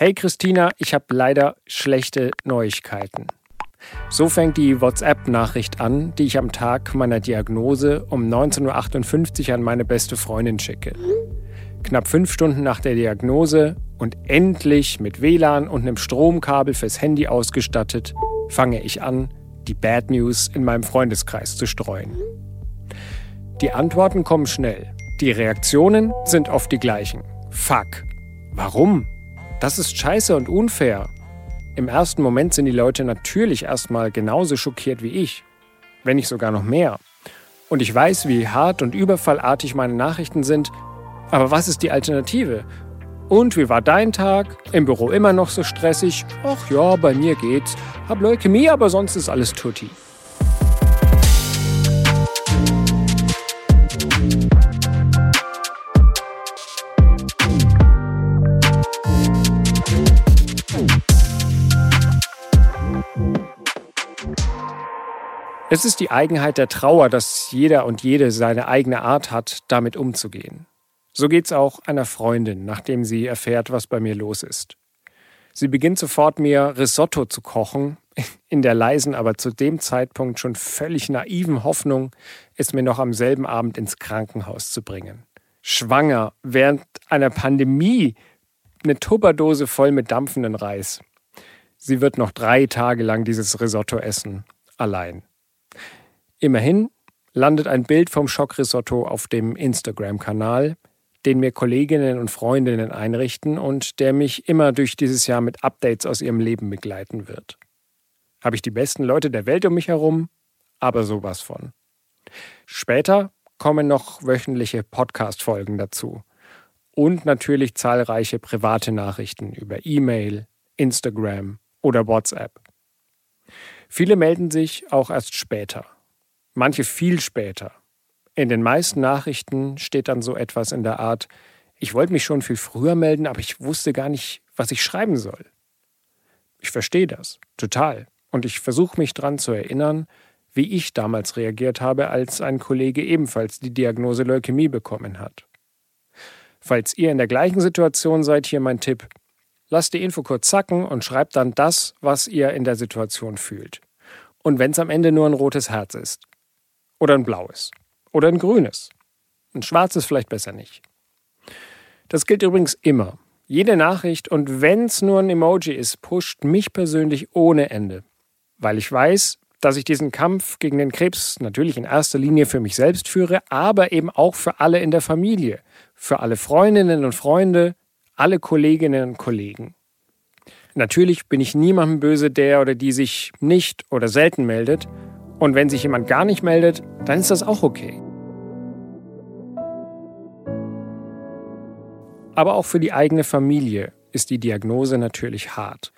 Hey Christina, ich habe leider schlechte Neuigkeiten. So fängt die WhatsApp-Nachricht an, die ich am Tag meiner Diagnose um 19.58 Uhr an meine beste Freundin schicke. Knapp fünf Stunden nach der Diagnose und endlich mit WLAN und einem Stromkabel fürs Handy ausgestattet, fange ich an, die Bad News in meinem Freundeskreis zu streuen. Die Antworten kommen schnell. Die Reaktionen sind oft die gleichen. Fuck. Warum? Das ist scheiße und unfair. Im ersten Moment sind die Leute natürlich erstmal genauso schockiert wie ich, wenn nicht sogar noch mehr. Und ich weiß, wie hart und überfallartig meine Nachrichten sind, aber was ist die Alternative? Und wie war dein Tag? Im Büro immer noch so stressig? Ach ja, bei mir geht's. Hab Leukämie, aber sonst ist alles tutti. Es ist die Eigenheit der Trauer, dass jeder und jede seine eigene Art hat, damit umzugehen. So geht's auch einer Freundin, nachdem sie erfährt, was bei mir los ist. Sie beginnt sofort mir Risotto zu kochen, in der leisen, aber zu dem Zeitpunkt schon völlig naiven Hoffnung, es mir noch am selben Abend ins Krankenhaus zu bringen. Schwanger, während einer Pandemie, eine Tupperdose voll mit dampfenden Reis. Sie wird noch drei Tage lang dieses Risotto essen, allein. Immerhin landet ein Bild vom Schockrisotto auf dem Instagram-Kanal, den mir Kolleginnen und Freundinnen einrichten und der mich immer durch dieses Jahr mit Updates aus ihrem Leben begleiten wird. Habe ich die besten Leute der Welt um mich herum? Aber sowas von. Später kommen noch wöchentliche Podcast-Folgen dazu. Und natürlich zahlreiche private Nachrichten über E-Mail, Instagram oder WhatsApp. Viele melden sich auch erst später manche viel später. In den meisten Nachrichten steht dann so etwas in der Art, ich wollte mich schon viel früher melden, aber ich wusste gar nicht, was ich schreiben soll. Ich verstehe das, total. Und ich versuche mich daran zu erinnern, wie ich damals reagiert habe, als ein Kollege ebenfalls die Diagnose Leukämie bekommen hat. Falls ihr in der gleichen Situation seid, hier mein Tipp. Lasst die Info kurz zacken und schreibt dann das, was ihr in der Situation fühlt. Und wenn es am Ende nur ein rotes Herz ist. Oder ein blaues. Oder ein grünes. Ein schwarzes vielleicht besser nicht. Das gilt übrigens immer. Jede Nachricht und wenn es nur ein Emoji ist, pusht mich persönlich ohne Ende. Weil ich weiß, dass ich diesen Kampf gegen den Krebs natürlich in erster Linie für mich selbst führe, aber eben auch für alle in der Familie, für alle Freundinnen und Freunde, alle Kolleginnen und Kollegen. Natürlich bin ich niemandem böse, der oder die sich nicht oder selten meldet, und wenn sich jemand gar nicht meldet, dann ist das auch okay. Aber auch für die eigene Familie ist die Diagnose natürlich hart.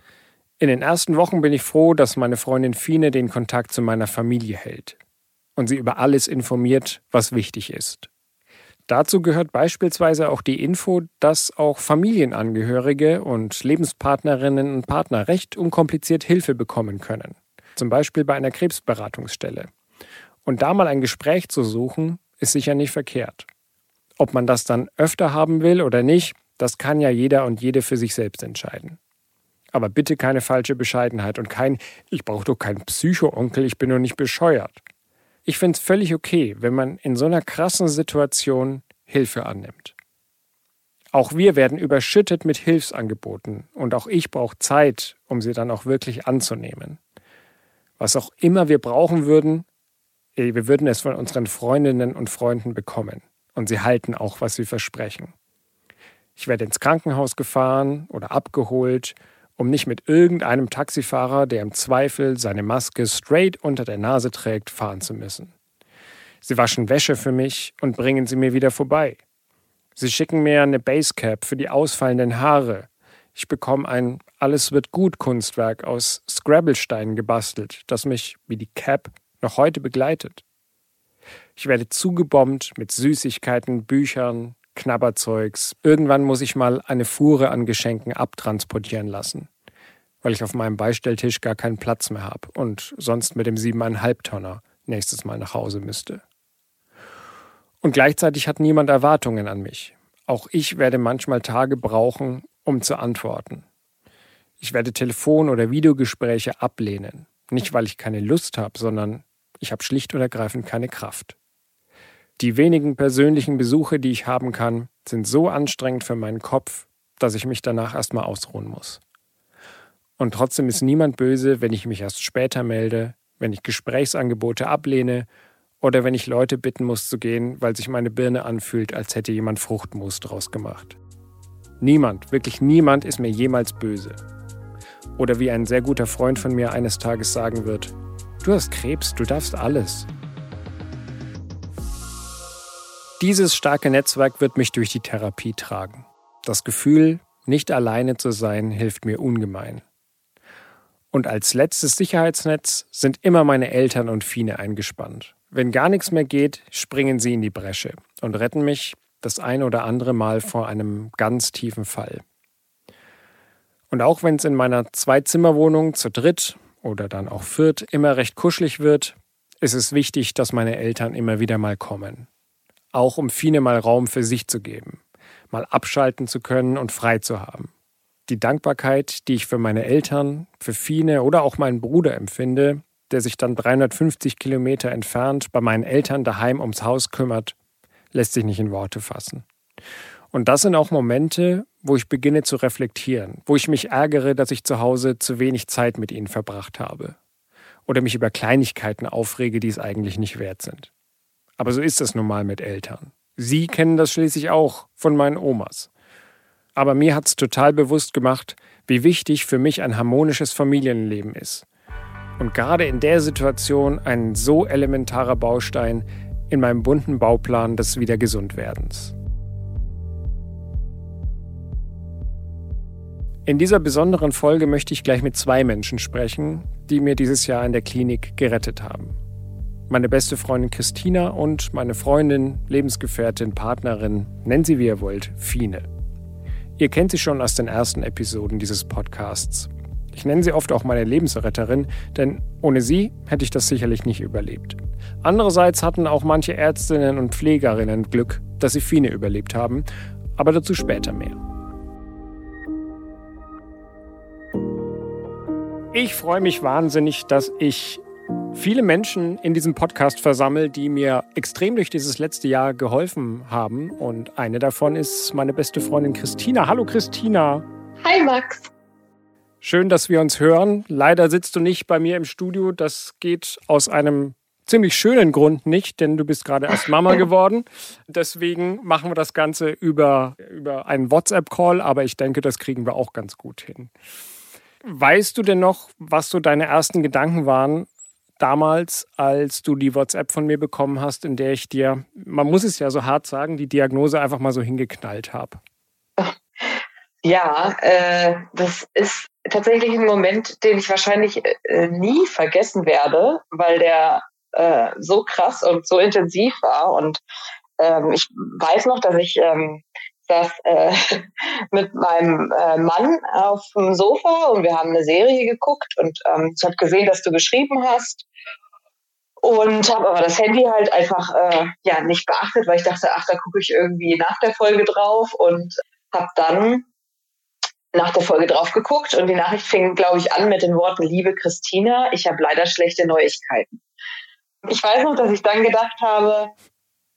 In den ersten Wochen bin ich froh, dass meine Freundin Fine den Kontakt zu meiner Familie hält und sie über alles informiert, was wichtig ist. Dazu gehört beispielsweise auch die Info, dass auch Familienangehörige und Lebenspartnerinnen und Partner recht unkompliziert Hilfe bekommen können zum Beispiel bei einer Krebsberatungsstelle. Und da mal ein Gespräch zu suchen, ist sicher nicht verkehrt. Ob man das dann öfter haben will oder nicht, das kann ja jeder und jede für sich selbst entscheiden. Aber bitte keine falsche Bescheidenheit und kein, ich brauche doch keinen Psycho-Onkel, ich bin nur nicht bescheuert. Ich finde es völlig okay, wenn man in so einer krassen Situation Hilfe annimmt. Auch wir werden überschüttet mit Hilfsangeboten und auch ich brauche Zeit, um sie dann auch wirklich anzunehmen was auch immer wir brauchen würden, eh, wir würden es von unseren Freundinnen und Freunden bekommen. Und sie halten auch, was sie versprechen. Ich werde ins Krankenhaus gefahren oder abgeholt, um nicht mit irgendeinem Taxifahrer, der im Zweifel seine Maske straight unter der Nase trägt, fahren zu müssen. Sie waschen Wäsche für mich und bringen sie mir wieder vorbei. Sie schicken mir eine Basecap für die ausfallenden Haare ich bekomme ein Alles wird gut Kunstwerk aus Scrabble-Steinen gebastelt, das mich, wie die Cap, noch heute begleitet. Ich werde zugebombt mit Süßigkeiten, Büchern, Knabberzeugs. Irgendwann muss ich mal eine Fuhre an Geschenken abtransportieren lassen, weil ich auf meinem Beistelltisch gar keinen Platz mehr habe und sonst mit dem siebeneinhalb Tonner nächstes Mal nach Hause müsste. Und gleichzeitig hat niemand Erwartungen an mich. Auch ich werde manchmal Tage brauchen, um zu antworten. Ich werde Telefon- oder Videogespräche ablehnen. Nicht, weil ich keine Lust habe, sondern ich habe schlicht und ergreifend keine Kraft. Die wenigen persönlichen Besuche, die ich haben kann, sind so anstrengend für meinen Kopf, dass ich mich danach erstmal ausruhen muss. Und trotzdem ist niemand böse, wenn ich mich erst später melde, wenn ich Gesprächsangebote ablehne oder wenn ich Leute bitten muss zu gehen, weil sich meine Birne anfühlt, als hätte jemand Fruchtmus draus gemacht. Niemand, wirklich niemand ist mir jemals böse. Oder wie ein sehr guter Freund von mir eines Tages sagen wird, du hast Krebs, du darfst alles. Dieses starke Netzwerk wird mich durch die Therapie tragen. Das Gefühl, nicht alleine zu sein, hilft mir ungemein. Und als letztes Sicherheitsnetz sind immer meine Eltern und Fine eingespannt. Wenn gar nichts mehr geht, springen sie in die Bresche und retten mich das ein oder andere Mal vor einem ganz tiefen Fall. Und auch wenn es in meiner Zwei-Zimmer-Wohnung zu dritt oder dann auch viert immer recht kuschelig wird, ist es wichtig, dass meine Eltern immer wieder mal kommen. Auch um Fine mal Raum für sich zu geben, mal abschalten zu können und frei zu haben. Die Dankbarkeit, die ich für meine Eltern, für Fine oder auch meinen Bruder empfinde, der sich dann 350 Kilometer entfernt bei meinen Eltern daheim ums Haus kümmert, lässt sich nicht in Worte fassen. Und das sind auch Momente, wo ich beginne zu reflektieren, wo ich mich ärgere, dass ich zu Hause zu wenig Zeit mit ihnen verbracht habe. Oder mich über Kleinigkeiten aufrege, die es eigentlich nicht wert sind. Aber so ist es nun mal mit Eltern. Sie kennen das schließlich auch von meinen Omas. Aber mir hat es total bewusst gemacht, wie wichtig für mich ein harmonisches Familienleben ist. Und gerade in der Situation ein so elementarer Baustein in meinem bunten Bauplan des Wiedergesundwerdens. In dieser besonderen Folge möchte ich gleich mit zwei Menschen sprechen, die mir dieses Jahr in der Klinik gerettet haben. Meine beste Freundin Christina und meine Freundin, Lebensgefährtin, Partnerin, nennen sie wie ihr wollt, Fine. Ihr kennt sie schon aus den ersten Episoden dieses Podcasts. Ich nenne sie oft auch meine Lebensretterin, denn ohne sie hätte ich das sicherlich nicht überlebt. Andererseits hatten auch manche Ärztinnen und Pflegerinnen Glück, dass sie Fine überlebt haben, aber dazu später mehr. Ich freue mich wahnsinnig, dass ich viele Menschen in diesem Podcast versammle, die mir extrem durch dieses letzte Jahr geholfen haben. Und eine davon ist meine beste Freundin Christina. Hallo Christina. Hi Max. Schön, dass wir uns hören. Leider sitzt du nicht bei mir im Studio. Das geht aus einem ziemlich schönen Grund nicht, denn du bist gerade erst Mama geworden. Deswegen machen wir das Ganze über, über einen WhatsApp-Call, aber ich denke, das kriegen wir auch ganz gut hin. Weißt du denn noch, was so deine ersten Gedanken waren damals, als du die WhatsApp von mir bekommen hast, in der ich dir, man muss es ja so hart sagen, die Diagnose einfach mal so hingeknallt habe? Ja, äh, das ist tatsächlich ein Moment, den ich wahrscheinlich äh, nie vergessen werde, weil der äh, so krass und so intensiv war. Und ähm, ich weiß noch, dass ich ähm, saß äh, mit meinem äh, Mann auf dem Sofa und wir haben eine Serie geguckt und ähm, ich habe gesehen, dass du geschrieben hast und habe aber das Handy halt einfach äh, ja nicht beachtet, weil ich dachte, ach, da gucke ich irgendwie nach der Folge drauf und habe dann nach der Folge drauf geguckt und die Nachricht fing, glaube ich, an mit den Worten, liebe Christina, ich habe leider schlechte Neuigkeiten. Ich weiß noch, dass ich dann gedacht habe,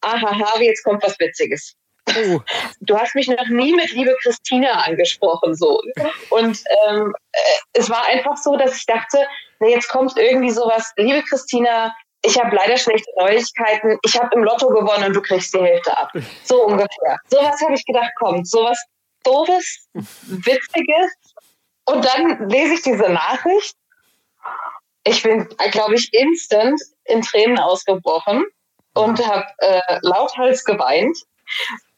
aha, Harvey, jetzt kommt was Witziges. Oh. Du hast mich noch nie mit liebe Christina angesprochen, so. Und ähm, äh, es war einfach so, dass ich dachte, nee, jetzt kommt irgendwie sowas, liebe Christina, ich habe leider schlechte Neuigkeiten, ich habe im Lotto gewonnen und du kriegst die Hälfte ab. So ungefähr. Sowas habe ich gedacht, kommt, sowas Doofes, Witziges. Und dann lese ich diese Nachricht. Ich bin, glaube ich, instant in Tränen ausgebrochen und habe äh, lauthals geweint.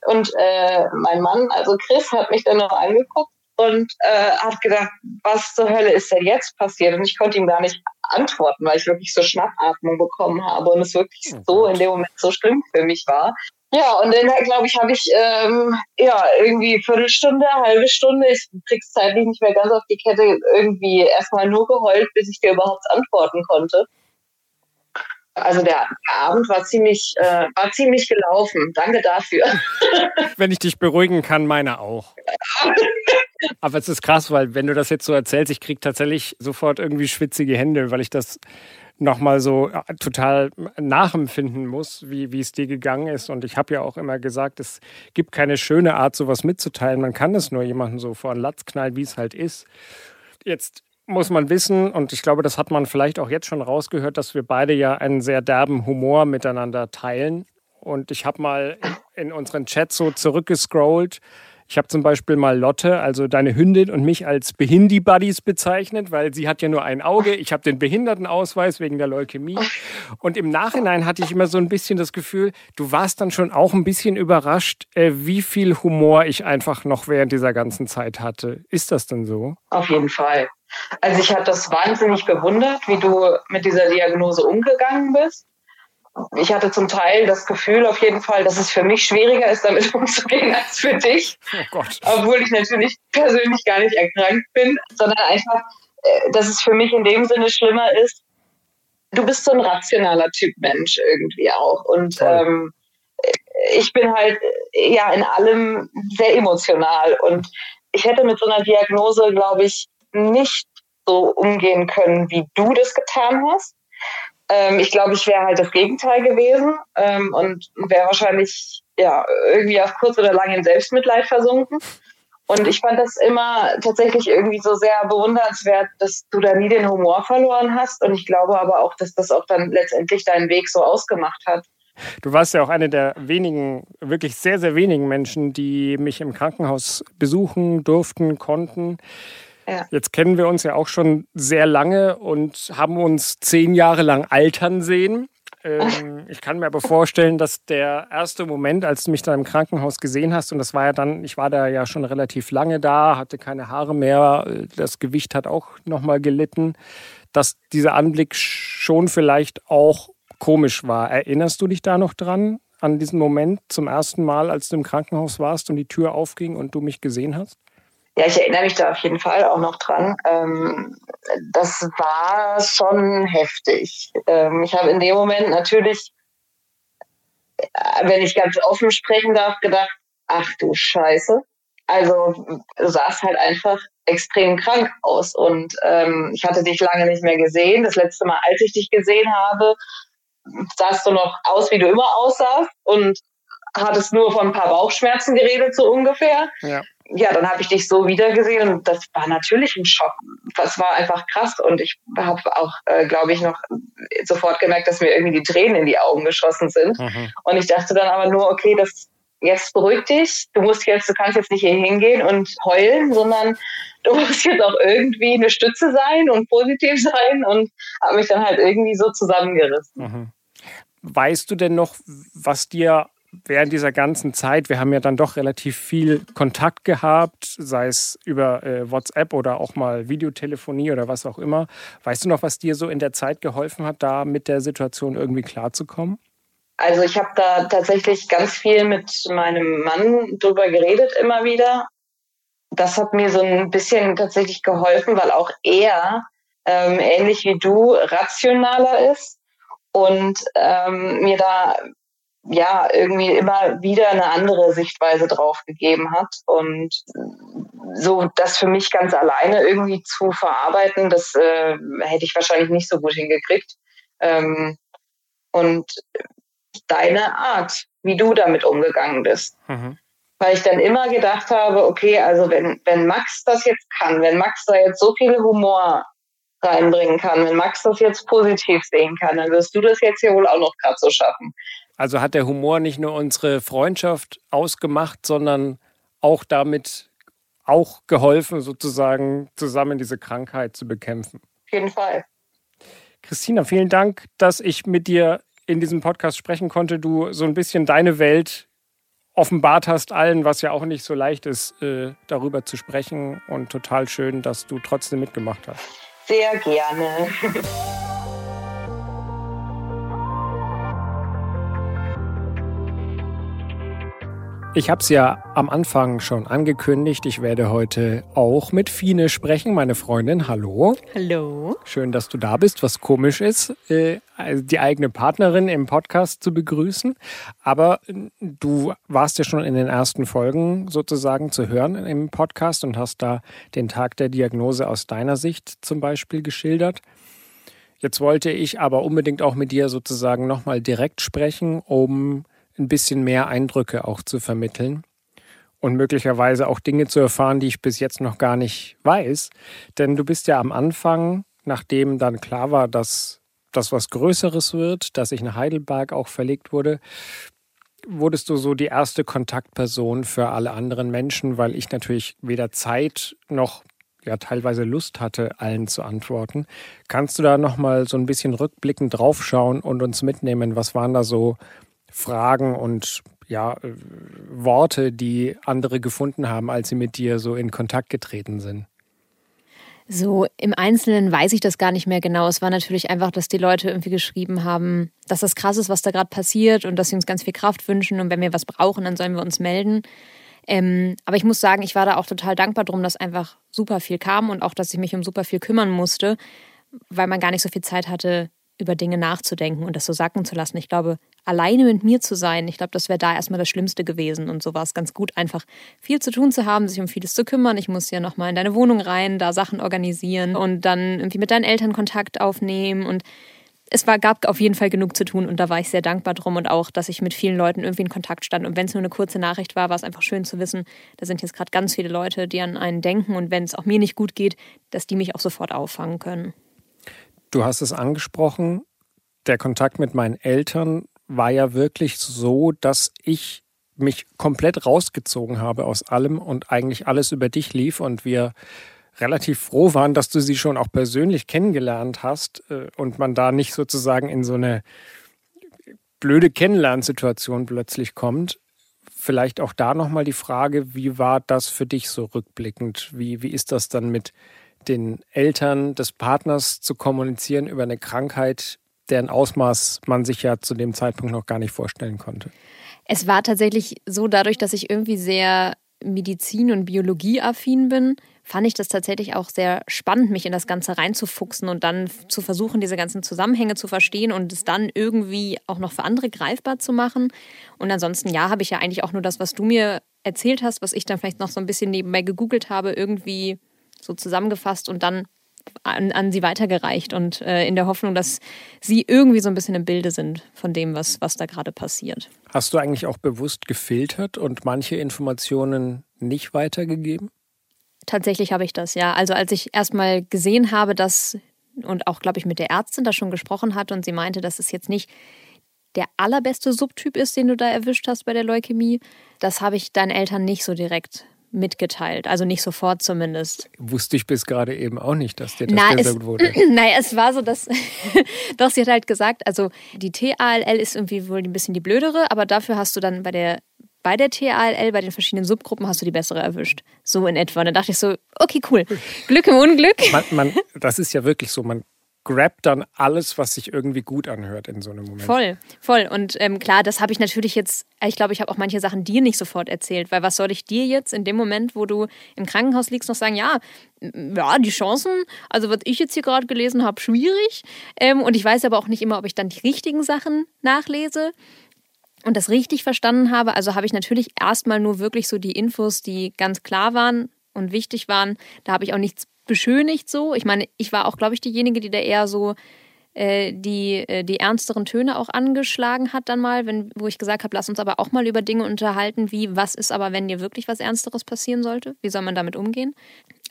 Und äh, mein Mann, also Chris, hat mich dann noch angeguckt und äh, hat gedacht, was zur Hölle ist denn jetzt passiert? Und ich konnte ihm gar nicht antworten, weil ich wirklich so Schnappatmung bekommen habe und es wirklich oh so in dem Moment so schlimm für mich war. Ja, und dann, glaube ich, habe ich ähm, ja irgendwie Viertelstunde, halbe Stunde, ich krieg's zeitlich nicht mehr ganz auf die Kette, irgendwie erstmal nur geheult, bis ich dir überhaupt antworten konnte. Also der, der Abend war ziemlich, äh, war ziemlich gelaufen. Danke dafür. Wenn ich dich beruhigen kann, meine auch. Aber es ist krass, weil wenn du das jetzt so erzählst, ich kriege tatsächlich sofort irgendwie schwitzige Hände, weil ich das nochmal so äh, total nachempfinden muss, wie, wie es dir gegangen ist. Und ich habe ja auch immer gesagt, es gibt keine schöne Art, sowas mitzuteilen. Man kann es nur jemandem so vor den Latz knallen, wie es halt ist. Jetzt muss man wissen, und ich glaube, das hat man vielleicht auch jetzt schon rausgehört, dass wir beide ja einen sehr derben Humor miteinander teilen. Und ich habe mal in unseren Chat so zurückgescrollt ich habe zum Beispiel mal Lotte, also deine Hündin, und mich als Behindi-Buddies bezeichnet, weil sie hat ja nur ein Auge. Ich habe den Behindertenausweis wegen der Leukämie. Und im Nachhinein hatte ich immer so ein bisschen das Gefühl, du warst dann schon auch ein bisschen überrascht, äh, wie viel Humor ich einfach noch während dieser ganzen Zeit hatte. Ist das denn so? Auf jeden Fall. Also ich habe das wahnsinnig bewundert, wie du mit dieser Diagnose umgegangen bist ich hatte zum Teil das Gefühl auf jeden Fall, dass es für mich schwieriger ist, damit umzugehen als für dich. Oh Gott. Obwohl ich natürlich persönlich gar nicht erkrankt bin, sondern einfach, äh, dass es für mich in dem Sinne schlimmer ist. Du bist so ein rationaler Typ Mensch irgendwie auch. Und ähm, ich bin halt ja in allem sehr emotional. Und ich hätte mit so einer Diagnose, glaube ich, nicht so umgehen können, wie du das getan hast. Ähm, ich glaube, ich wäre halt das Gegenteil gewesen ähm, und wäre wahrscheinlich ja irgendwie auf kurz oder lang in Selbstmitleid versunken. Und ich fand das immer tatsächlich irgendwie so sehr bewundernswert, dass du da nie den Humor verloren hast. Und ich glaube aber auch, dass das auch dann letztendlich deinen Weg so ausgemacht hat. Du warst ja auch eine der wenigen, wirklich sehr, sehr wenigen Menschen, die mich im Krankenhaus besuchen durften, konnten. Ja. Jetzt kennen wir uns ja auch schon sehr lange und haben uns zehn Jahre lang altern sehen. Ähm, ich kann mir aber vorstellen, dass der erste Moment, als du mich da im Krankenhaus gesehen hast, und das war ja dann, ich war da ja schon relativ lange da, hatte keine Haare mehr, das Gewicht hat auch nochmal gelitten, dass dieser Anblick schon vielleicht auch komisch war. Erinnerst du dich da noch dran, an diesen Moment zum ersten Mal, als du im Krankenhaus warst und die Tür aufging und du mich gesehen hast? Ja, ich erinnere mich da auf jeden Fall auch noch dran. Ähm, das war schon heftig. Ähm, ich habe in dem Moment natürlich, äh, wenn ich ganz offen sprechen darf, gedacht, ach du Scheiße. Also du sahst halt einfach extrem krank aus und ähm, ich hatte dich lange nicht mehr gesehen. Das letzte Mal, als ich dich gesehen habe, sahst du noch aus, wie du immer aussahst und hattest nur von ein paar Bauchschmerzen geredet, so ungefähr. Ja ja, dann habe ich dich so wiedergesehen und das war natürlich ein Schock. Das war einfach krass und ich habe auch, äh, glaube ich, noch sofort gemerkt, dass mir irgendwie die Tränen in die Augen geschossen sind. Mhm. Und ich dachte dann aber nur, okay, das jetzt beruhig dich. Du musst jetzt, du kannst jetzt nicht hier hingehen und heulen, sondern du musst jetzt auch irgendwie eine Stütze sein und positiv sein und habe mich dann halt irgendwie so zusammengerissen. Mhm. Weißt du denn noch, was dir während dieser ganzen Zeit, wir haben ja dann doch relativ viel Kontakt gehabt, sei es über äh, WhatsApp oder auch mal Videotelefonie oder was auch immer. Weißt du noch, was dir so in der Zeit geholfen hat, da mit der Situation irgendwie klarzukommen? Also ich habe da tatsächlich ganz viel mit meinem Mann drüber geredet immer wieder. Das hat mir so ein bisschen tatsächlich geholfen, weil auch er ähm, ähnlich wie du rationaler ist und ähm, mir da ja irgendwie immer wieder eine andere Sichtweise drauf gegeben hat und so das für mich ganz alleine irgendwie zu verarbeiten, das äh, hätte ich wahrscheinlich nicht so gut hingekriegt. Ähm, und deine Art, wie du damit umgegangen bist. Mhm. Weil ich dann immer gedacht habe, okay, also wenn, wenn Max das jetzt kann, wenn Max da jetzt so viel Humor reinbringen kann, wenn Max das jetzt positiv sehen kann, dann wirst du das jetzt hier wohl auch noch gerade so schaffen. Also hat der Humor nicht nur unsere Freundschaft ausgemacht, sondern auch damit auch geholfen, sozusagen zusammen diese Krankheit zu bekämpfen. Auf jeden Fall. Christina, vielen Dank, dass ich mit dir in diesem Podcast sprechen konnte. Du so ein bisschen deine Welt offenbart hast allen, was ja auch nicht so leicht ist, äh, darüber zu sprechen. Und total schön, dass du trotzdem mitgemacht hast. Sehr gerne. Ich habe es ja am Anfang schon angekündigt. Ich werde heute auch mit Fine sprechen, meine Freundin. Hallo. Hallo. Schön, dass du da bist. Was komisch ist, äh, die eigene Partnerin im Podcast zu begrüßen. Aber äh, du warst ja schon in den ersten Folgen sozusagen zu hören im Podcast und hast da den Tag der Diagnose aus deiner Sicht zum Beispiel geschildert. Jetzt wollte ich aber unbedingt auch mit dir sozusagen nochmal direkt sprechen, um ein bisschen mehr Eindrücke auch zu vermitteln und möglicherweise auch Dinge zu erfahren, die ich bis jetzt noch gar nicht weiß. Denn du bist ja am Anfang, nachdem dann klar war, dass das was Größeres wird, dass ich nach Heidelberg auch verlegt wurde, wurdest du so die erste Kontaktperson für alle anderen Menschen, weil ich natürlich weder Zeit noch ja teilweise Lust hatte, allen zu antworten. Kannst du da noch mal so ein bisschen rückblickend draufschauen und uns mitnehmen, was waren da so Fragen und ja, äh, Worte, die andere gefunden haben, als sie mit dir so in Kontakt getreten sind? So im Einzelnen weiß ich das gar nicht mehr genau. Es war natürlich einfach, dass die Leute irgendwie geschrieben haben, dass das krass ist, was da gerade passiert und dass sie uns ganz viel Kraft wünschen und wenn wir was brauchen, dann sollen wir uns melden. Ähm, aber ich muss sagen, ich war da auch total dankbar drum, dass einfach super viel kam und auch, dass ich mich um super viel kümmern musste, weil man gar nicht so viel Zeit hatte, über Dinge nachzudenken und das so sacken zu lassen. Ich glaube, alleine mit mir zu sein, ich glaube, das wäre da erstmal das Schlimmste gewesen. Und so war es ganz gut, einfach viel zu tun zu haben, sich um vieles zu kümmern. Ich muss ja nochmal in deine Wohnung rein, da Sachen organisieren und dann irgendwie mit deinen Eltern Kontakt aufnehmen. Und es war, gab auf jeden Fall genug zu tun und da war ich sehr dankbar drum und auch, dass ich mit vielen Leuten irgendwie in Kontakt stand. Und wenn es nur eine kurze Nachricht war, war es einfach schön zu wissen, da sind jetzt gerade ganz viele Leute, die an einen denken und wenn es auch mir nicht gut geht, dass die mich auch sofort auffangen können. Du hast es angesprochen, der Kontakt mit meinen Eltern war ja wirklich so, dass ich mich komplett rausgezogen habe aus allem und eigentlich alles über dich lief und wir relativ froh waren, dass du sie schon auch persönlich kennengelernt hast äh, und man da nicht sozusagen in so eine blöde Kennenlernsituation plötzlich kommt. Vielleicht auch da nochmal die Frage, wie war das für dich so rückblickend? Wie, wie ist das dann mit den Eltern des Partners zu kommunizieren über eine Krankheit, deren Ausmaß man sich ja zu dem Zeitpunkt noch gar nicht vorstellen konnte. Es war tatsächlich so, dadurch, dass ich irgendwie sehr Medizin- und Biologieaffin bin, fand ich das tatsächlich auch sehr spannend, mich in das Ganze reinzufuchsen und dann zu versuchen, diese ganzen Zusammenhänge zu verstehen und es dann irgendwie auch noch für andere greifbar zu machen. Und ansonsten, ja, habe ich ja eigentlich auch nur das, was du mir erzählt hast, was ich dann vielleicht noch so ein bisschen nebenbei gegoogelt habe, irgendwie so zusammengefasst und dann an, an sie weitergereicht und äh, in der Hoffnung, dass sie irgendwie so ein bisschen im Bilde sind von dem, was, was da gerade passiert. Hast du eigentlich auch bewusst gefiltert und manche Informationen nicht weitergegeben? Tatsächlich habe ich das, ja. Also als ich erstmal gesehen habe, dass und auch, glaube ich, mit der Ärztin da schon gesprochen hat und sie meinte, dass es jetzt nicht der allerbeste Subtyp ist, den du da erwischt hast bei der Leukämie, das habe ich deinen Eltern nicht so direkt mitgeteilt. Also nicht sofort zumindest. Wusste ich bis gerade eben auch nicht, dass dir das Na, gesagt es, wurde. Naja, es war so, dass. doch, sie hat halt gesagt, also die TALL ist irgendwie wohl ein bisschen die blödere, aber dafür hast du dann bei der. Bei der TALL, bei den verschiedenen Subgruppen, hast du die bessere erwischt. So in etwa. Und dann dachte ich so, okay, cool. Glück im Unglück. Man, man, das ist ja wirklich so. Man grabt dann alles, was sich irgendwie gut anhört in so einem Moment. Voll, voll. Und ähm, klar, das habe ich natürlich jetzt, ich glaube, ich habe auch manche Sachen dir nicht sofort erzählt, weil was soll ich dir jetzt in dem Moment, wo du im Krankenhaus liegst, noch sagen, ja, ja, die Chancen, also was ich jetzt hier gerade gelesen habe, schwierig. Ähm, und ich weiß aber auch nicht immer, ob ich dann die richtigen Sachen nachlese und das richtig verstanden habe. Also habe ich natürlich erstmal nur wirklich so die Infos, die ganz klar waren und wichtig waren. Da habe ich auch nichts beschönigt so. Ich meine, ich war auch, glaube ich, diejenige, die da eher so äh, die, äh, die ernsteren Töne auch angeschlagen hat dann mal, wenn, wo ich gesagt habe, lass uns aber auch mal über Dinge unterhalten, wie was ist aber, wenn dir wirklich was Ernsteres passieren sollte? Wie soll man damit umgehen?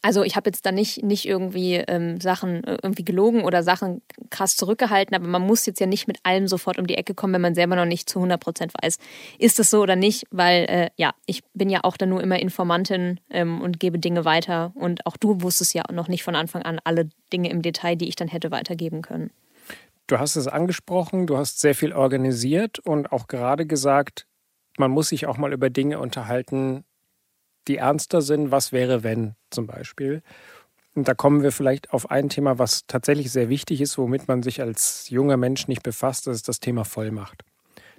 Also ich habe jetzt da nicht, nicht irgendwie ähm, Sachen äh, irgendwie gelogen oder Sachen krass zurückgehalten, aber man muss jetzt ja nicht mit allem sofort um die Ecke kommen, wenn man selber noch nicht zu 100 Prozent weiß, ist das so oder nicht, weil äh, ja, ich bin ja auch dann nur immer Informantin ähm, und gebe Dinge weiter und auch du wusstest ja noch nicht von Anfang an alle Dinge im Detail, die ich dann hätte weitergeben können. Du hast es angesprochen, du hast sehr viel organisiert und auch gerade gesagt, man muss sich auch mal über Dinge unterhalten, die ernster sind. Was wäre, wenn zum Beispiel? Und da kommen wir vielleicht auf ein Thema, was tatsächlich sehr wichtig ist, womit man sich als junger Mensch nicht befasst, das ist das Thema Vollmacht.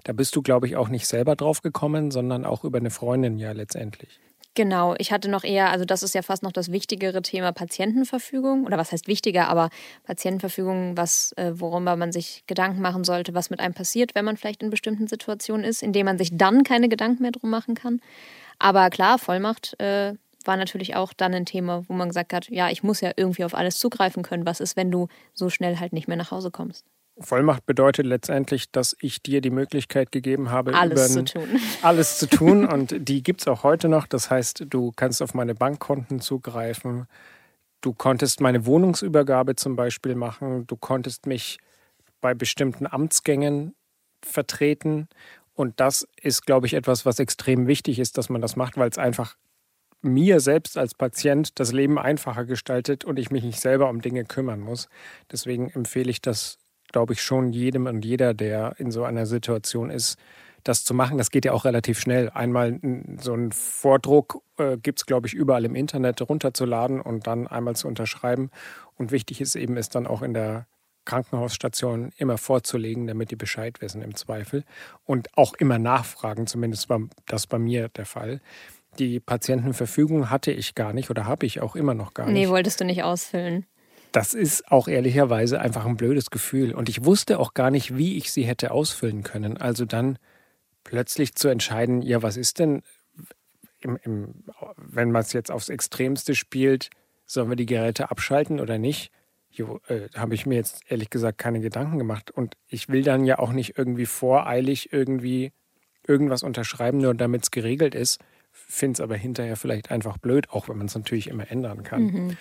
Da bist du, glaube ich, auch nicht selber drauf gekommen, sondern auch über eine Freundin ja letztendlich. Genau, ich hatte noch eher, also das ist ja fast noch das wichtigere Thema Patientenverfügung oder was heißt wichtiger, aber Patientenverfügung, was äh, worüber man sich Gedanken machen sollte, was mit einem passiert, wenn man vielleicht in bestimmten Situationen ist, indem man sich dann keine Gedanken mehr drum machen kann. Aber klar, Vollmacht äh, war natürlich auch dann ein Thema, wo man gesagt hat, ja, ich muss ja irgendwie auf alles zugreifen können. Was ist, wenn du so schnell halt nicht mehr nach Hause kommst? Vollmacht bedeutet letztendlich, dass ich dir die Möglichkeit gegeben habe, alles zu tun. Alles zu tun. Und die gibt es auch heute noch. Das heißt, du kannst auf meine Bankkonten zugreifen. Du konntest meine Wohnungsübergabe zum Beispiel machen. Du konntest mich bei bestimmten Amtsgängen vertreten. Und das ist, glaube ich, etwas, was extrem wichtig ist, dass man das macht, weil es einfach mir selbst als Patient das Leben einfacher gestaltet und ich mich nicht selber um Dinge kümmern muss. Deswegen empfehle ich das glaube ich, schon jedem und jeder, der in so einer Situation ist, das zu machen. Das geht ja auch relativ schnell. Einmal so einen Vordruck äh, gibt es, glaube ich, überall im Internet runterzuladen und dann einmal zu unterschreiben. Und wichtig ist eben, es dann auch in der Krankenhausstation immer vorzulegen, damit die Bescheid wissen im Zweifel. Und auch immer nachfragen, zumindest war das bei mir der Fall. Die Patientenverfügung hatte ich gar nicht oder habe ich auch immer noch gar nicht. Nee, wolltest du nicht ausfüllen das ist auch ehrlicherweise einfach ein blödes Gefühl. Und ich wusste auch gar nicht, wie ich sie hätte ausfüllen können. Also dann plötzlich zu entscheiden, ja, was ist denn, im, im, wenn man es jetzt aufs Extremste spielt, sollen wir die Geräte abschalten oder nicht? Jo, äh, habe ich mir jetzt ehrlich gesagt keine Gedanken gemacht. Und ich will dann ja auch nicht irgendwie voreilig irgendwie irgendwas unterschreiben, nur damit es geregelt ist. Finde es aber hinterher vielleicht einfach blöd, auch wenn man es natürlich immer ändern kann. Mhm.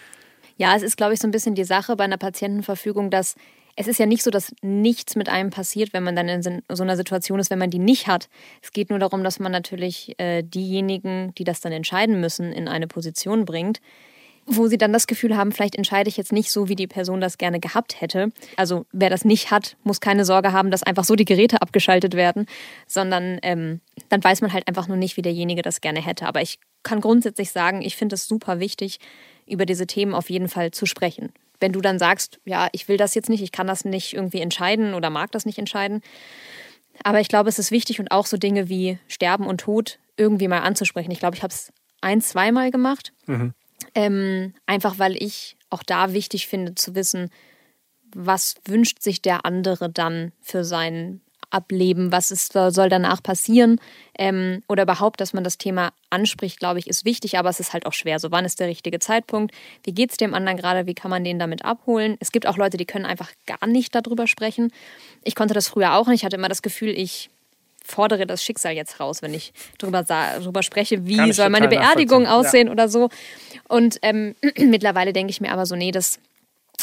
Ja, es ist, glaube ich, so ein bisschen die Sache bei einer Patientenverfügung, dass es ist ja nicht so, dass nichts mit einem passiert, wenn man dann in so einer Situation ist, wenn man die nicht hat. Es geht nur darum, dass man natürlich äh, diejenigen, die das dann entscheiden müssen, in eine Position bringt, wo sie dann das Gefühl haben, vielleicht entscheide ich jetzt nicht so, wie die Person das gerne gehabt hätte. Also wer das nicht hat, muss keine Sorge haben, dass einfach so die Geräte abgeschaltet werden, sondern ähm, dann weiß man halt einfach nur nicht, wie derjenige das gerne hätte. Aber ich kann grundsätzlich sagen, ich finde es super wichtig, über diese Themen auf jeden Fall zu sprechen. Wenn du dann sagst, ja, ich will das jetzt nicht, ich kann das nicht irgendwie entscheiden oder mag das nicht entscheiden. Aber ich glaube, es ist wichtig und auch so Dinge wie Sterben und Tod irgendwie mal anzusprechen. Ich glaube, ich habe es ein, zweimal gemacht. Mhm. Ähm, einfach weil ich auch da wichtig finde zu wissen, was wünscht sich der andere dann für sein ableben, was ist, soll danach passieren ähm, oder überhaupt, dass man das Thema anspricht, glaube ich, ist wichtig, aber es ist halt auch schwer. So, wann ist der richtige Zeitpunkt? Wie geht es dem anderen gerade? Wie kann man den damit abholen? Es gibt auch Leute, die können einfach gar nicht darüber sprechen. Ich konnte das früher auch nicht. Ich hatte immer das Gefühl, ich fordere das Schicksal jetzt raus, wenn ich darüber, darüber spreche, wie soll meine Beerdigung aussehen ja. oder so. Und ähm, mittlerweile denke ich mir aber so, nee, das,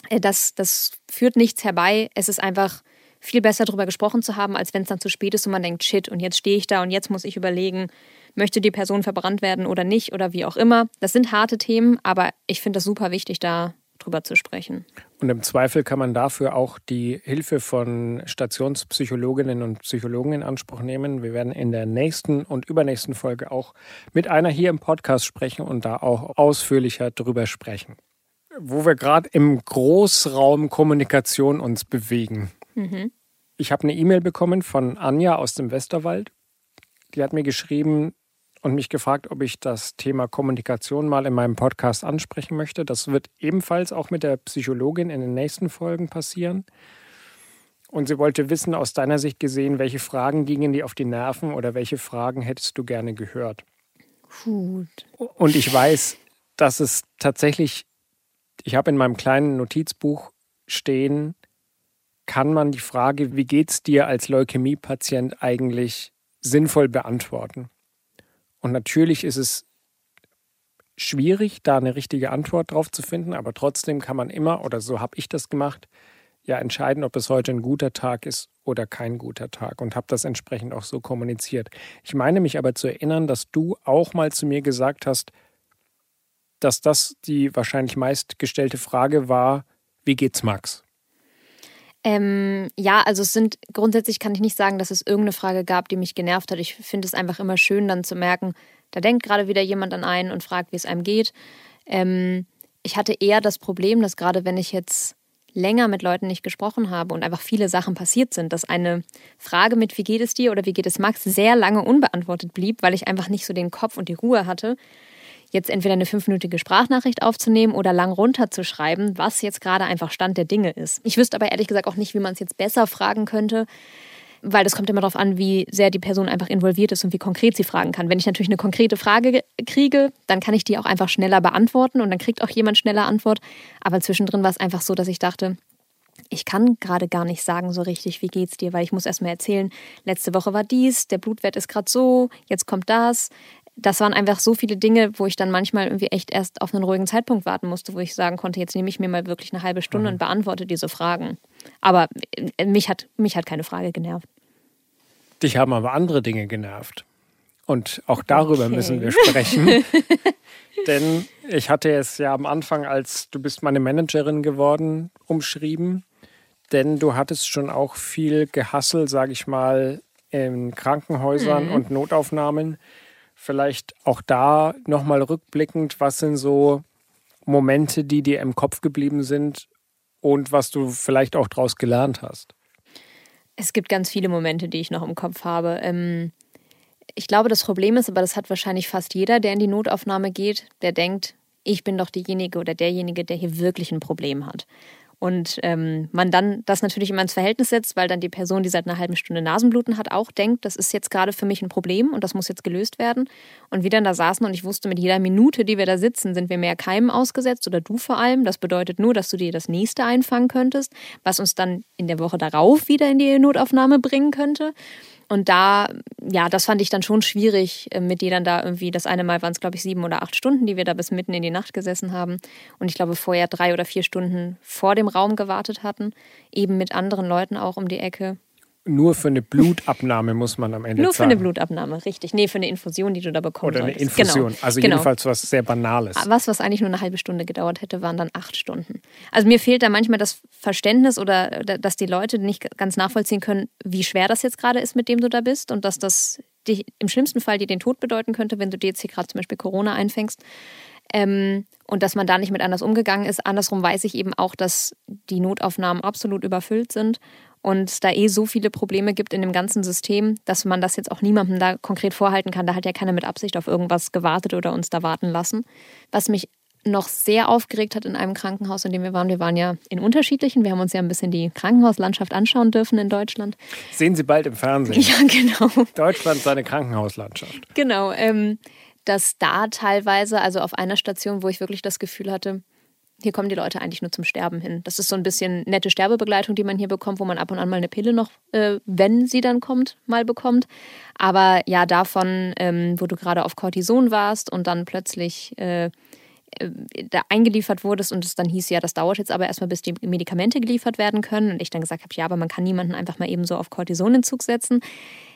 äh, das, das führt nichts herbei. Es ist einfach viel besser darüber gesprochen zu haben, als wenn es dann zu spät ist und man denkt, shit, und jetzt stehe ich da und jetzt muss ich überlegen, möchte die Person verbrannt werden oder nicht oder wie auch immer. Das sind harte Themen, aber ich finde es super wichtig, da drüber zu sprechen. Und im Zweifel kann man dafür auch die Hilfe von Stationspsychologinnen und Psychologen in Anspruch nehmen. Wir werden in der nächsten und übernächsten Folge auch mit einer hier im Podcast sprechen und da auch ausführlicher drüber sprechen. Wo wir gerade im Großraum Kommunikation uns bewegen. Mhm. Ich habe eine E-Mail bekommen von Anja aus dem Westerwald. Die hat mir geschrieben und mich gefragt, ob ich das Thema Kommunikation mal in meinem Podcast ansprechen möchte. Das wird ebenfalls auch mit der Psychologin in den nächsten Folgen passieren. Und sie wollte wissen, aus deiner Sicht gesehen, welche Fragen gingen dir auf die Nerven oder welche Fragen hättest du gerne gehört? Gut. Und ich weiß, dass es tatsächlich, ich habe in meinem kleinen Notizbuch stehen, kann man die Frage, wie geht es dir als Leukämiepatient eigentlich sinnvoll beantworten? Und natürlich ist es schwierig, da eine richtige Antwort drauf zu finden, aber trotzdem kann man immer, oder so habe ich das gemacht, ja entscheiden, ob es heute ein guter Tag ist oder kein guter Tag und habe das entsprechend auch so kommuniziert. Ich meine mich aber zu erinnern, dass du auch mal zu mir gesagt hast, dass das die wahrscheinlich meistgestellte Frage war, wie geht's Max? Ähm, ja, also es sind grundsätzlich kann ich nicht sagen, dass es irgendeine Frage gab, die mich genervt hat. Ich finde es einfach immer schön, dann zu merken, da denkt gerade wieder jemand an einen und fragt, wie es einem geht. Ähm, ich hatte eher das Problem, dass gerade wenn ich jetzt länger mit Leuten nicht gesprochen habe und einfach viele Sachen passiert sind, dass eine Frage mit Wie geht es dir oder Wie geht es Max sehr lange unbeantwortet blieb, weil ich einfach nicht so den Kopf und die Ruhe hatte, jetzt entweder eine fünfminütige Sprachnachricht aufzunehmen oder lang runterzuschreiben, was jetzt gerade einfach Stand der Dinge ist. Ich wüsste aber ehrlich gesagt auch nicht, wie man es jetzt besser fragen könnte, weil das kommt immer darauf an, wie sehr die Person einfach involviert ist und wie konkret sie fragen kann. Wenn ich natürlich eine konkrete Frage kriege, dann kann ich die auch einfach schneller beantworten und dann kriegt auch jemand schneller Antwort. Aber zwischendrin war es einfach so, dass ich dachte, ich kann gerade gar nicht sagen so richtig, wie geht's dir, weil ich muss erstmal erzählen, letzte Woche war dies, der Blutwert ist gerade so, jetzt kommt das das waren einfach so viele Dinge, wo ich dann manchmal irgendwie echt erst auf einen ruhigen Zeitpunkt warten musste, wo ich sagen konnte, jetzt nehme ich mir mal wirklich eine halbe Stunde mhm. und beantworte diese Fragen. Aber äh, mich hat, mich hat keine Frage genervt. Dich haben aber andere Dinge genervt. Und auch darüber okay. müssen wir sprechen. Denn ich hatte es ja am Anfang, als du bist meine Managerin geworden, umschrieben. Denn du hattest schon auch viel Gehassel, sage ich mal, in Krankenhäusern mhm. und Notaufnahmen Vielleicht auch da nochmal rückblickend, was sind so Momente, die dir im Kopf geblieben sind und was du vielleicht auch daraus gelernt hast? Es gibt ganz viele Momente, die ich noch im Kopf habe. Ähm, ich glaube, das Problem ist, aber das hat wahrscheinlich fast jeder, der in die Notaufnahme geht, der denkt, ich bin doch diejenige oder derjenige, der hier wirklich ein Problem hat. Und ähm, man dann das natürlich immer ins Verhältnis setzt, weil dann die Person, die seit einer halben Stunde Nasenbluten hat, auch denkt, das ist jetzt gerade für mich ein Problem und das muss jetzt gelöst werden. Und wir dann da saßen und ich wusste, mit jeder Minute, die wir da sitzen, sind wir mehr Keimen ausgesetzt oder du vor allem. Das bedeutet nur, dass du dir das nächste einfangen könntest, was uns dann in der Woche darauf wieder in die Notaufnahme bringen könnte. Und da, ja, das fand ich dann schon schwierig, äh, mit dann da irgendwie, das eine Mal waren es, glaube ich, sieben oder acht Stunden, die wir da bis mitten in die Nacht gesessen haben. Und ich glaube, vorher drei oder vier Stunden vor dem Raum gewartet hatten, eben mit anderen Leuten auch um die Ecke. Nur für eine Blutabnahme muss man am Ende Nur für eine Blutabnahme, richtig. Nee, für eine Infusion, die du da bekommst. Oder eine Infusion. Genau. Also genau. jedenfalls was sehr Banales. Was, was eigentlich nur eine halbe Stunde gedauert hätte, waren dann acht Stunden. Also mir fehlt da manchmal das Verständnis oder dass die Leute nicht ganz nachvollziehen können, wie schwer das jetzt gerade ist, mit dem du da bist und dass das dich im schlimmsten Fall dir den Tod bedeuten könnte, wenn du dir jetzt hier gerade zum Beispiel Corona einfängst. Ähm, und dass man da nicht mit anders umgegangen ist. Andersrum weiß ich eben auch, dass die Notaufnahmen absolut überfüllt sind und es da eh so viele Probleme gibt in dem ganzen System, dass man das jetzt auch niemandem da konkret vorhalten kann. Da hat ja keiner mit Absicht auf irgendwas gewartet oder uns da warten lassen. Was mich noch sehr aufgeregt hat in einem Krankenhaus, in dem wir waren. Wir waren ja in unterschiedlichen. Wir haben uns ja ein bisschen die Krankenhauslandschaft anschauen dürfen in Deutschland. Sehen Sie bald im Fernsehen. Ja, genau. Deutschland seine Krankenhauslandschaft. Genau. Ähm, dass da teilweise, also auf einer Station, wo ich wirklich das Gefühl hatte, hier kommen die Leute eigentlich nur zum Sterben hin. Das ist so ein bisschen nette Sterbebegleitung, die man hier bekommt, wo man ab und an mal eine Pille noch, äh, wenn sie dann kommt, mal bekommt. Aber ja, davon, ähm, wo du gerade auf Cortison warst und dann plötzlich äh, äh, da eingeliefert wurdest und es dann hieß, ja, das dauert jetzt aber erstmal, bis die Medikamente geliefert werden können. Und ich dann gesagt habe, ja, aber man kann niemanden einfach mal eben so auf Cortisonentzug setzen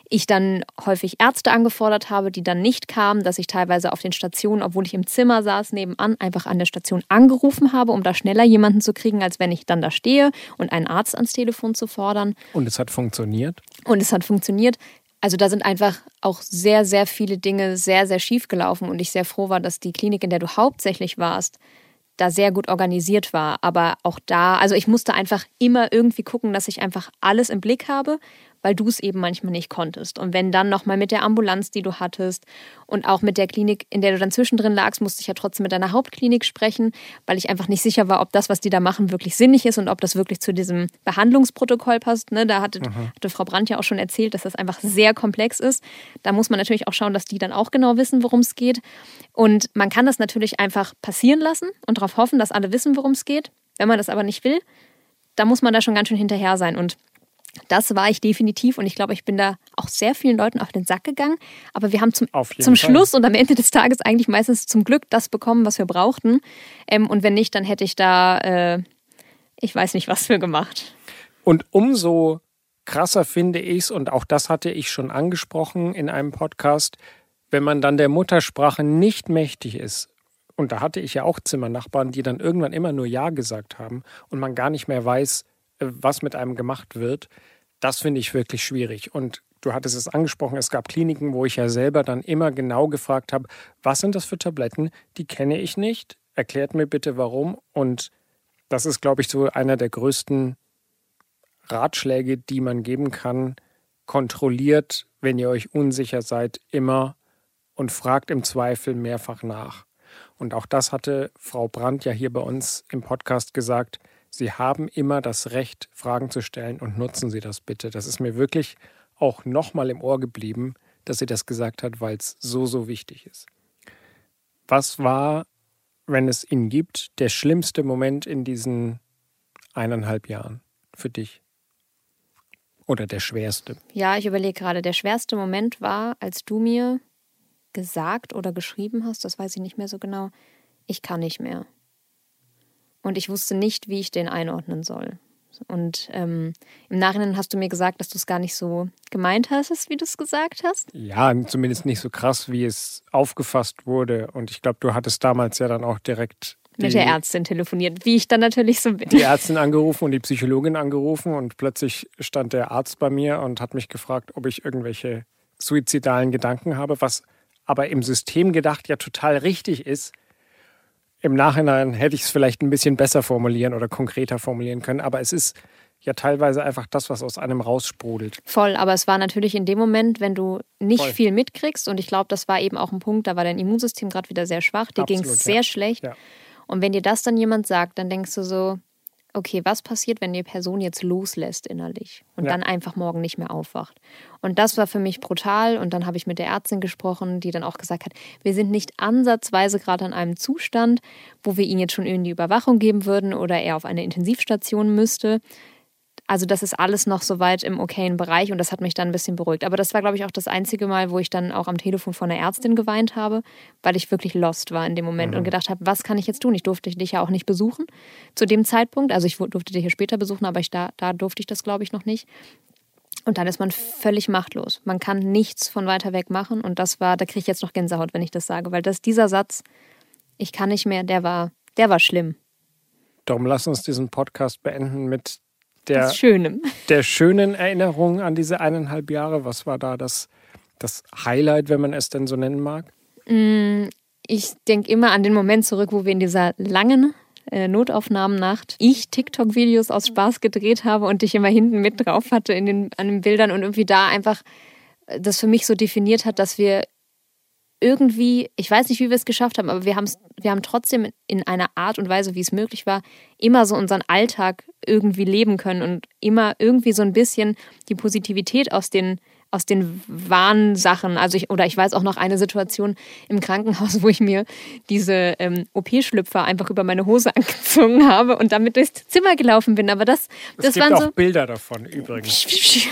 ich dann häufig Ärzte angefordert habe, die dann nicht kamen, dass ich teilweise auf den Stationen, obwohl ich im Zimmer saß, nebenan einfach an der Station angerufen habe, um da schneller jemanden zu kriegen, als wenn ich dann da stehe und einen Arzt ans Telefon zu fordern. Und es hat funktioniert? Und es hat funktioniert. Also da sind einfach auch sehr, sehr viele Dinge sehr, sehr schief gelaufen und ich sehr froh war, dass die Klinik, in der du hauptsächlich warst, da sehr gut organisiert war. Aber auch da, also ich musste einfach immer irgendwie gucken, dass ich einfach alles im Blick habe weil du es eben manchmal nicht konntest. Und wenn dann nochmal mit der Ambulanz, die du hattest und auch mit der Klinik, in der du dann zwischendrin lagst, musste ich ja trotzdem mit deiner Hauptklinik sprechen, weil ich einfach nicht sicher war, ob das, was die da machen, wirklich sinnig ist und ob das wirklich zu diesem Behandlungsprotokoll passt. Ne? Da hatte, mhm. hatte Frau Brandt ja auch schon erzählt, dass das einfach sehr komplex ist. Da muss man natürlich auch schauen, dass die dann auch genau wissen, worum es geht. Und man kann das natürlich einfach passieren lassen und darauf hoffen, dass alle wissen, worum es geht. Wenn man das aber nicht will, da muss man da schon ganz schön hinterher sein. Und das war ich definitiv und ich glaube, ich bin da auch sehr vielen Leuten auf den Sack gegangen. Aber wir haben zum, zum Schluss und am Ende des Tages eigentlich meistens zum Glück das bekommen, was wir brauchten. Ähm, und wenn nicht, dann hätte ich da, äh, ich weiß nicht, was für gemacht. Und umso krasser finde ich es, und auch das hatte ich schon angesprochen in einem Podcast, wenn man dann der Muttersprache nicht mächtig ist. Und da hatte ich ja auch Zimmernachbarn, die dann irgendwann immer nur Ja gesagt haben und man gar nicht mehr weiß, was mit einem gemacht wird, das finde ich wirklich schwierig. Und du hattest es angesprochen, es gab Kliniken, wo ich ja selber dann immer genau gefragt habe, was sind das für Tabletten? Die kenne ich nicht. Erklärt mir bitte warum. Und Das ist, glaube ich, so einer der größten Ratschläge, die man geben kann. Kontrolliert, wenn ihr euch unsicher seid, immer und fragt im Zweifel mehrfach nach. Und auch das hatte Frau Brandt ja hier bei uns im Podcast gesagt. Sie haben immer das Recht, Fragen zu stellen und nutzen Sie das bitte. Das ist mir wirklich auch nochmal im Ohr geblieben, dass sie das gesagt hat, weil es so, so wichtig ist. Was war, wenn es ihn gibt, der schlimmste Moment in diesen eineinhalb Jahren für dich? Oder der schwerste? Ja, ich überlege gerade, der schwerste Moment war, als du mir gesagt oder geschrieben hast, das weiß ich nicht mehr so genau, ich kann nicht mehr. Und ich wusste nicht, wie ich den einordnen soll. Und ähm, im Nachhinein hast du mir gesagt, dass du es gar nicht so gemeint hast, wie du es gesagt hast. Ja, zumindest nicht so krass, wie es aufgefasst wurde. Und ich glaube, du hattest damals ja dann auch direkt mit der Ärztin telefoniert, wie ich dann natürlich so bin. Die Ärztin angerufen und die Psychologin angerufen und plötzlich stand der Arzt bei mir und hat mich gefragt, ob ich irgendwelche suizidalen Gedanken habe, was aber im System gedacht ja total richtig ist. Im Nachhinein hätte ich es vielleicht ein bisschen besser formulieren oder konkreter formulieren können, aber es ist ja teilweise einfach das, was aus einem raussprudelt. Voll, aber es war natürlich in dem Moment, wenn du nicht Voll. viel mitkriegst, und ich glaube, das war eben auch ein Punkt, da war dein Immunsystem gerade wieder sehr schwach, dir ging es sehr ja. schlecht. Ja. Und wenn dir das dann jemand sagt, dann denkst du so, okay, was passiert, wenn die Person jetzt loslässt innerlich und ja. dann einfach morgen nicht mehr aufwacht? Und das war für mich brutal. Und dann habe ich mit der Ärztin gesprochen, die dann auch gesagt hat, wir sind nicht ansatzweise gerade an einem Zustand, wo wir ihn jetzt schon in die Überwachung geben würden oder er auf eine Intensivstation müsste. Also das ist alles noch so weit im okayen Bereich und das hat mich dann ein bisschen beruhigt. Aber das war, glaube ich, auch das einzige Mal, wo ich dann auch am Telefon von der Ärztin geweint habe, weil ich wirklich lost war in dem Moment mhm. und gedacht habe, was kann ich jetzt tun? Ich durfte dich ja auch nicht besuchen zu dem Zeitpunkt. Also ich durfte dich ja später besuchen, aber ich, da, da durfte ich das, glaube ich, noch nicht. Und dann ist man völlig machtlos. Man kann nichts von weiter weg machen. Und das war, da kriege ich jetzt noch Gänsehaut, wenn ich das sage, weil das dieser Satz, ich kann nicht mehr, der war, der war schlimm. Darum lass uns diesen Podcast beenden mit der, Schönem. der schönen Erinnerung an diese eineinhalb Jahre? Was war da das, das Highlight, wenn man es denn so nennen mag? Mm, ich denke immer an den Moment zurück, wo wir in dieser langen äh, Notaufnahmennacht ich TikTok-Videos aus Spaß gedreht habe und dich immer hinten mit drauf hatte in den, an den Bildern und irgendwie da einfach äh, das für mich so definiert hat, dass wir irgendwie, ich weiß nicht, wie wir es geschafft haben, aber wir haben wir haben trotzdem in einer Art und Weise, wie es möglich war, immer so unseren Alltag irgendwie leben können und immer irgendwie so ein bisschen die Positivität aus den aus den Warnsachen. Also ich, oder ich weiß auch noch eine Situation im Krankenhaus, wo ich mir diese ähm, OP-Schlüpfer einfach über meine Hose angezogen habe und damit durchs Zimmer gelaufen bin. Aber das, das es gibt waren auch so Bilder davon übrigens.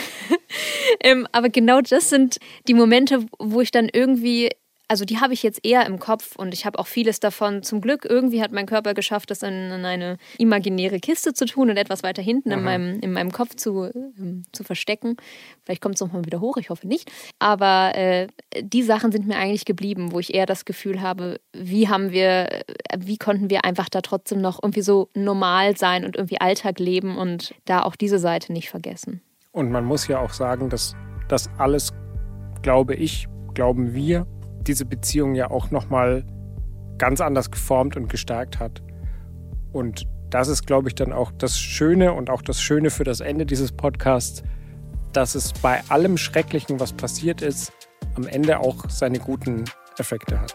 ähm, aber genau das sind die Momente, wo ich dann irgendwie also die habe ich jetzt eher im Kopf und ich habe auch vieles davon. Zum Glück, irgendwie hat mein Körper geschafft, das in, in eine imaginäre Kiste zu tun und etwas weiter hinten in meinem, in meinem Kopf zu, ähm, zu verstecken. Vielleicht kommt es nochmal wieder hoch, ich hoffe nicht. Aber äh, die Sachen sind mir eigentlich geblieben, wo ich eher das Gefühl habe, wie haben wir, äh, wie konnten wir einfach da trotzdem noch irgendwie so normal sein und irgendwie Alltag leben und da auch diese Seite nicht vergessen. Und man muss ja auch sagen, dass das alles, glaube ich, glauben wir, diese Beziehung ja auch nochmal ganz anders geformt und gestärkt hat. Und das ist, glaube ich, dann auch das Schöne und auch das Schöne für das Ende dieses Podcasts, dass es bei allem Schrecklichen, was passiert ist, am Ende auch seine guten Effekte hat.